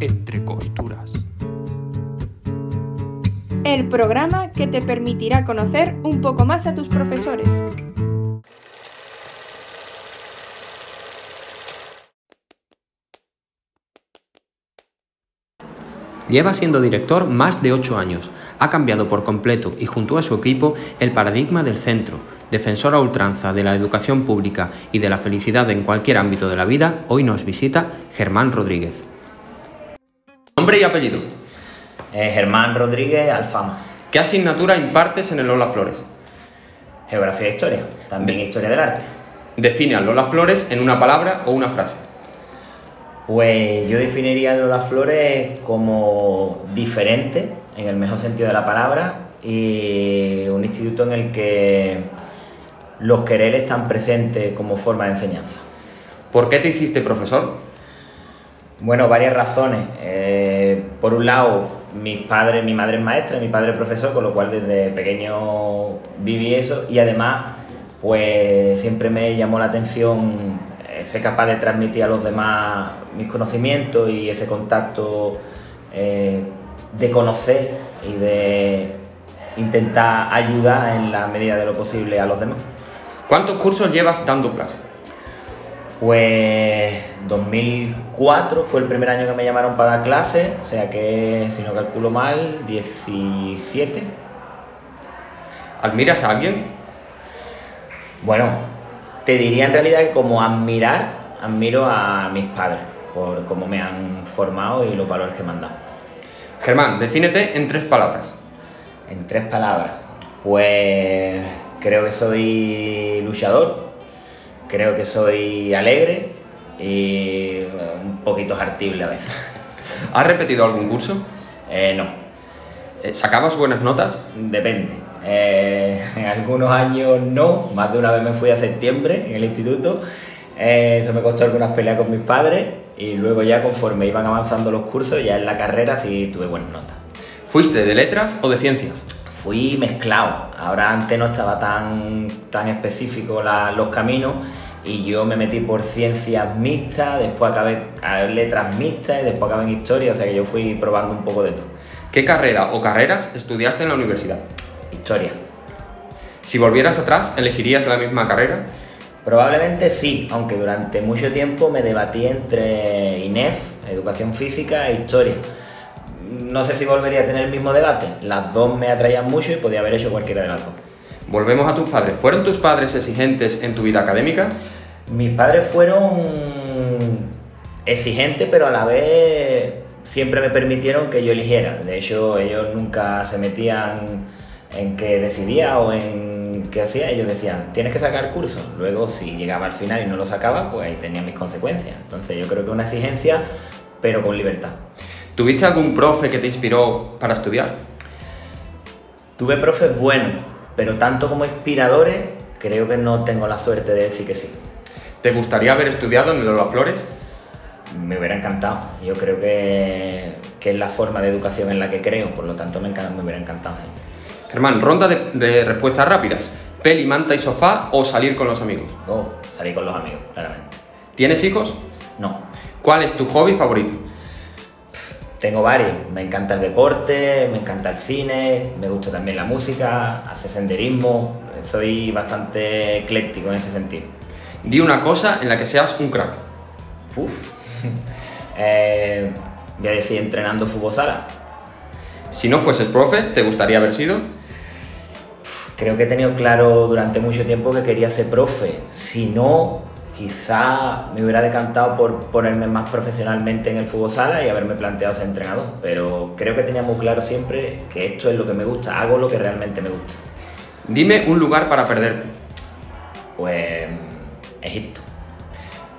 Entre costuras. El programa que te permitirá conocer un poco más a tus profesores. Lleva siendo director más de ocho años. Ha cambiado por completo y junto a su equipo el paradigma del centro. Defensor a ultranza de la educación pública y de la felicidad en cualquier ámbito de la vida, hoy nos visita Germán Rodríguez. Nombre y apellido. Eh, Germán Rodríguez Alfama. ¿Qué asignatura impartes en el Lola Flores? Geografía e Historia. También Historia del Arte. Define al Lola Flores en una palabra o una frase. Pues yo definiría Lola Flores como diferente, en el mejor sentido de la palabra, y un instituto en el que los quereres están presentes como forma de enseñanza. ¿Por qué te hiciste profesor? Bueno, varias razones. Eh, por un lado, mis padres, mi madre es maestra, mi padre es profesor, con lo cual desde pequeño viví eso y además, pues siempre me llamó la atención eh, ser capaz de transmitir a los demás mis conocimientos y ese contacto eh, de conocer y de intentar ayudar en la medida de lo posible a los demás. ¿Cuántos cursos llevas dando clase? Pues 2004 fue el primer año que me llamaron para dar clase, o sea que si no calculo mal, 17. ¿Admiras a alguien? Bueno, te diría en realidad que como admirar, admiro a mis padres por cómo me han formado y los valores que me han dado. Germán, defínete en tres palabras. En tres palabras, pues creo que soy luchador, creo que soy alegre y un poquito hartible a veces. ¿Has repetido algún curso? Eh, no, Eh, ¿Sacabas buenas notas? depende. Eh, en algunos años no, más de una vez me fui a septiembre en el instituto. Eh, eso me costó algunas peleas con mis padres y luego ya conforme iban avanzando los cursos, ya en la carrera sí tuve buenas notas. ¿Fuiste de letras o de ciencias? Fui mezclado. Ahora antes no estaba tan, tan específico la- los caminos y yo me metí por ciencias mixtas, después acabé en letras mixtas y después acabé en historia, o sea que yo fui probando un poco de todo. ¿Qué carrera o carreras estudiaste en la universidad? Historia. Si volvieras atrás, ¿elegirías la misma carrera? Probablemente sí, aunque durante mucho tiempo me debatí entre INEF, Educación Física e Historia. No sé si volvería a tener el mismo debate. Las dos me atraían mucho y podía haber hecho cualquiera de las dos. Volvemos a tus padres. ¿Fueron tus padres exigentes en tu vida académica? Mis padres fueron exigentes, pero a la vez siempre me permitieron que yo eligiera. De hecho, ellos nunca se metían en qué decidía o en qué hacía. Ellos decían, tienes que sacar curso. Luego, si llegaba al final y no lo sacaba, pues ahí tenía mis consecuencias. Entonces, yo creo que una exigencia, pero con libertad. ¿Tuviste algún profe que te inspiró para estudiar? Tuve profes buenos, pero tanto como inspiradores, creo que no tengo la suerte de decir que sí. ¿Te gustaría haber estudiado en el Lola Flores? Me hubiera encantado. Yo creo que, que es la forma de educación en la que creo, por lo tanto me, hubiera encantado. Germán, ronda de, de respuestas rápidas. ¿Peli, manta y sofá o salir con los amigos? Oh, salir con los amigos, claramente. ¿Tienes hijos? No, ¿Cuál es tu hobby favorito? tengo varios. Me encanta el deporte, me encanta el cine, me gusta también la música, hacer senderismo. Soy bastante ecléctico en ese sentido. Di una cosa en la que seas un crack. Uf. Eh, voy a decir entrenando fútbol sala. Si no fueses profe, ¿te gustaría haber sido? Creo que he tenido claro durante mucho tiempo que quería ser profe. Si no, quizá me hubiera decantado por ponerme más profesionalmente en el fútbol sala y haberme planteado ser entrenador. Pero creo que tenía muy claro siempre que esto es lo que me gusta, hago lo que realmente me gusta. Dime un lugar para perderte. Pues Egipto.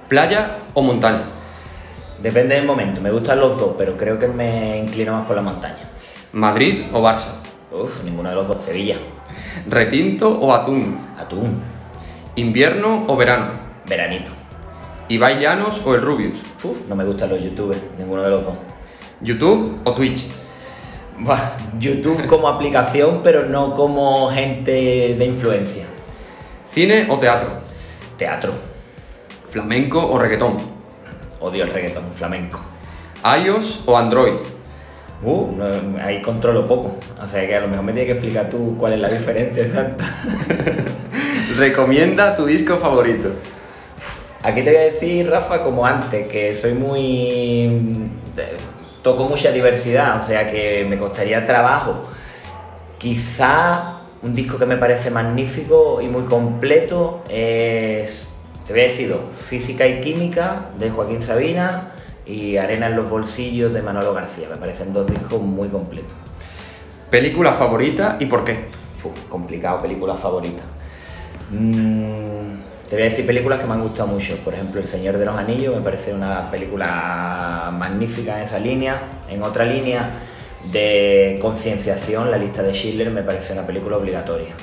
¿Playa o montaña? Depende del momento, me gustan los dos, pero creo que me inclino más por la montaña. ¿Madrid o Barça? Uf, ninguno de los dos, Sevilla. ¿Retinto o atún? Atún, ¿Invierno o verano? veranito. ¿Ibai Llanos o el Rubius? Uf, no me gustan los youtubers, ninguno de los dos. ¿YouTube o Twitch? Buah, YouTube como aplicación, pero no como gente de influencia. ¿Cine o teatro? Teatro. ¿Flamenco o reggaetón? Odio el reggaetón flamenco. iOS o Android. Uh, no, ahí controlo poco. O sea que a lo mejor me tienes que explicar tú cuál es la diferencia exacta. Recomienda tu disco favorito. Aquí te voy a decir, Rafa, como antes, que soy muy... toco mucha diversidad, o sea que me costaría trabajo. Quizá un disco que me parece magnífico y muy completo es, te voy a decir dos, Física y Química de Joaquín Sabina y Arena en los bolsillos de Manolo García. Me parecen dos discos muy completos. ¿Película favorita y por qué? Uf, complicado, película favorita. Mm, te voy a decir películas que me han gustado mucho. Por ejemplo, El Señor de los Anillos me parece una película magnífica en esa línea. En otra línea de concienciación, La lista de Schindler me parece una película obligatoria.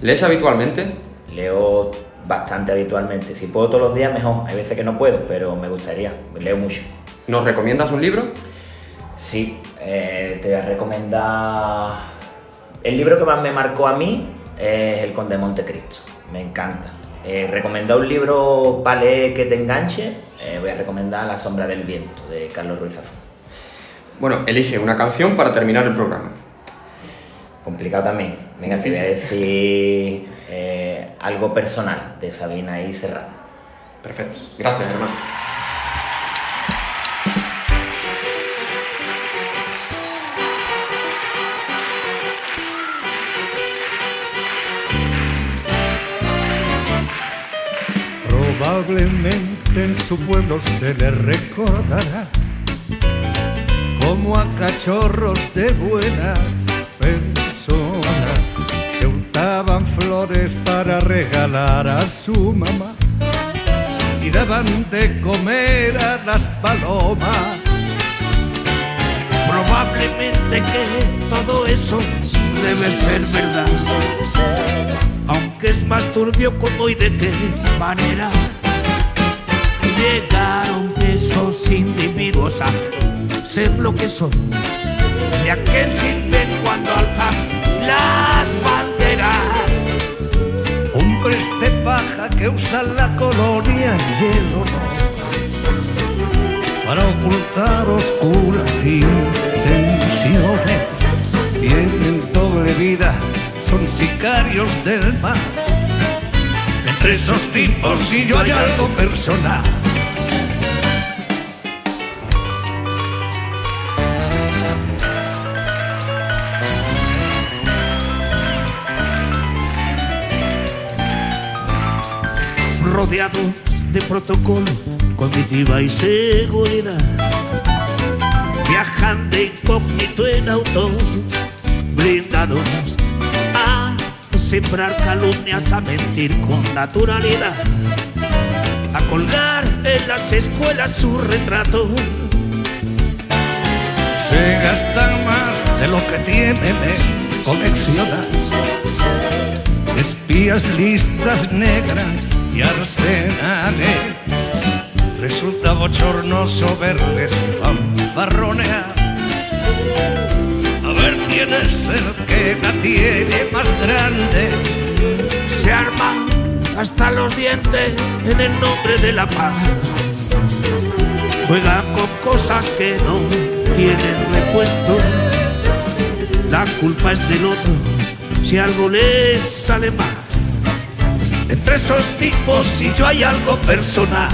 ¿Lees habitualmente? Leo bastante habitualmente. Si puedo todos los días, mejor. Hay veces que no puedo, pero me gustaría. Leo mucho. ¿Nos recomiendas un libro? Sí, eh, te voy a recomendar. El libro que más me marcó a mí es El Conde de Montecristo. Me encanta. Eh, recomendar un libro para leer que te enganche, eh, voy a recomendar La Sombra del Viento de Carlos Ruiz Zafón. Bueno, elige una canción para terminar el programa. Complicado también. Venga, te voy a decir eh, algo personal de Sabina y Serrat. Perfecto. Gracias, hermano. Probablemente en su pueblo se le recordará como a cachorros de buenas personas que untaban flores para regalar a su mamá y daban de comer a las palomas. Probablemente que todo eso debe ser verdad, aunque es más turbio cómo y de qué manera llegaron esos individuos a ser lo que son. De aquel sirven cuando alzan las banderas. Hombres de paja que usan la colonia en hielo para ocultar oscuras intenciones. Tienen doble vida, son sicarios del mar. Entre esos tipos y yo hay algo personal. Rodeados de protocolo, comitiva y seguridad. Viajan de incógnito en autos blindados a sembrar calumnias, a mentir con naturalidad, a colgar en las escuelas su retrato. Se gastan más de lo que tienen en coleccionar. Espías, listas negras y arsenales. Resulta bochornoso verles fanfarronear. A ver quién es el que la tiene más grande. Se arman hasta los dientes en el nombre de la paz. Juegan con cosas que no tienen repuesto. La culpa es del otro si algo les sale mal. Entre esos tipos, si yo hay algo personal.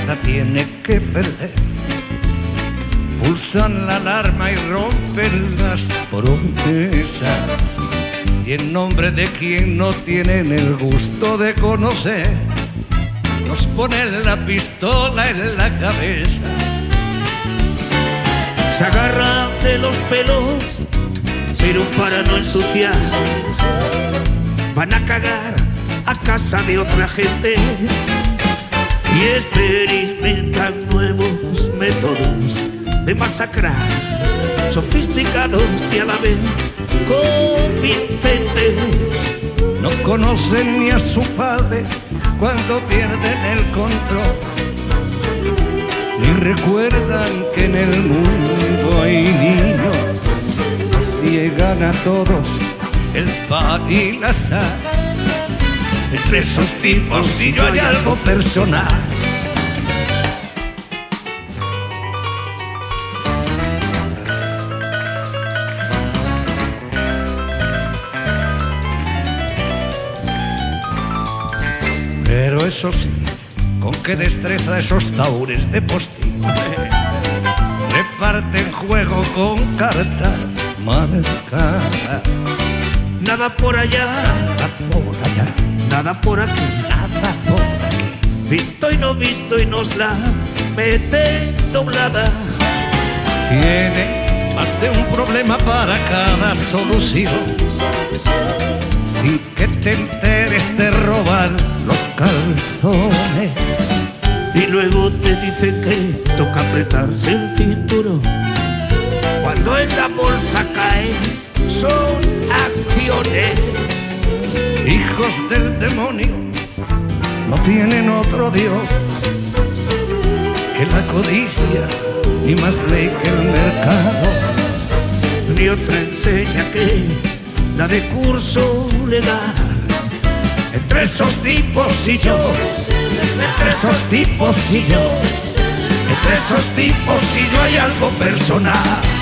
Nada tiene que perder. Pulsan la alarma y rompen las promesas. Y en nombre de quien no tienen el gusto de conocer, nos ponen la pistola en la cabeza. Se agarran de los pelos, pero para no ensuciar, van a cagar a casa de otra gente y experimentan nuevos métodos de masacrar. sofisticados y a la vez convincentes. No conocen ni a su padre cuando pierden el control. Ni recuerdan que en el mundo hay niños, nos niegan a todos el pan y la sal. Entre esos tipos y yo hay algo personal. Pero eso sí, con qué destreza esos taures de postín reparten juego con cartas marcadas. Nada por allá, Nada por allá, nada por aquí. nada por aquí. Visto y no visto y nos la mete doblada. Tiene más de un problema para cada solución. Sin que te enteres te roban los calzones. Y luego te dice que toca apretarse el cinturón. Cuando en la bolsa caen son acciones. Hijos del demonio no tienen otro Dios que la codicia y más ley que el mercado. Ni otra enseña que la de curso legal. Entre esos tipos y yo, entre esos tipos y yo, entre esos tipos y yo hay algo personal.